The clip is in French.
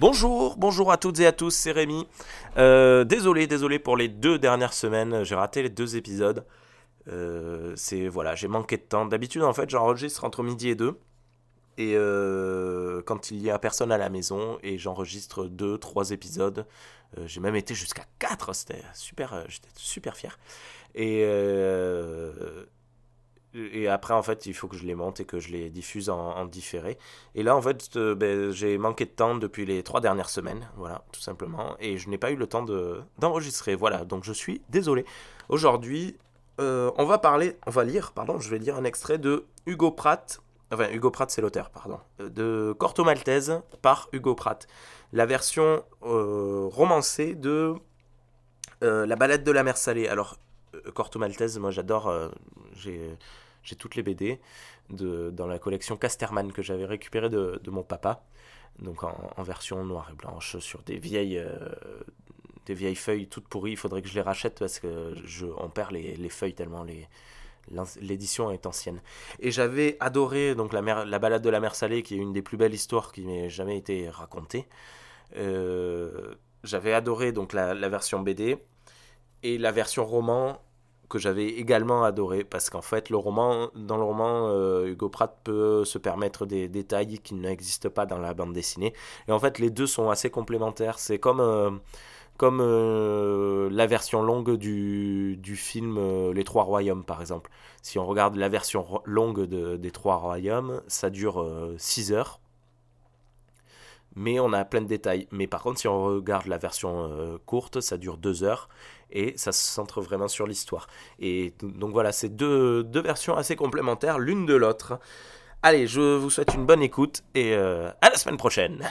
Bonjour, bonjour à toutes et à tous, c'est Rémi. Euh, désolé, désolé pour les deux dernières semaines, j'ai raté les deux épisodes. Euh, c'est voilà, j'ai manqué de temps. D'habitude, en fait, j'enregistre entre midi et deux. Et euh, quand il y a personne à la maison, et j'enregistre deux, trois épisodes. j'ai même été jusqu'à quatre, c'était super, j'étais super fier. Et et après, en fait, il faut que je les monte et que je les diffuse en, différé. Et là, en fait, euh, ben, j'ai manqué de temps depuis les trois dernières semaines, voilà, tout simplement. Et je n'ai pas eu le temps d'enregistrer, voilà. Donc, je suis désolé. Aujourd'hui, euh, on va parler, on va lire, pardon, je vais lire un extrait de Hugo Pratt. Enfin, Hugo Pratt, c'est l'auteur, pardon. Euh, de Corto Maltese par Hugo Pratt. La version romancée de La balade de la mer salée. Alors, Corto Maltese, moi j'adore, j'ai j'ai toutes les BD de, dans la collection Casterman que j'avais récupéré de, mon papa, donc en, version noire et blanche sur des vieilles, euh, des vieilles feuilles toutes pourries. Il faudrait que je les rachète parce que je, on perd les, les feuilles tellement les, l'édition est ancienne. Et j'avais adoré donc la, mer, la balade de la mer salée, qui est une des plus belles histoires qui m'ait jamais été racontée. Euh, j'avais adoré donc la, version BD et la version roman que j'avais également adoré parce qu'en fait le roman dans le roman euh, Hugo Pratt peut se permettre des détails qui n'existent pas dans la bande dessinée. Et en fait les deux sont assez complémentaires. C'est comme euh, comme euh, la version longue du, du film Les Trois Royaumes par exemple. Si on regarde la version longue de, des Trois Royaumes ça dure 6 heures. Mais on a plein de détails. Mais par contre, si on regarde la version courte, ça dure deux heures et ça se centre vraiment sur l'histoire. Et donc voilà, c'est deux, versions assez complémentaires l'une de l'autre. Allez, je vous souhaite une bonne écoute et euh, à la semaine prochaine.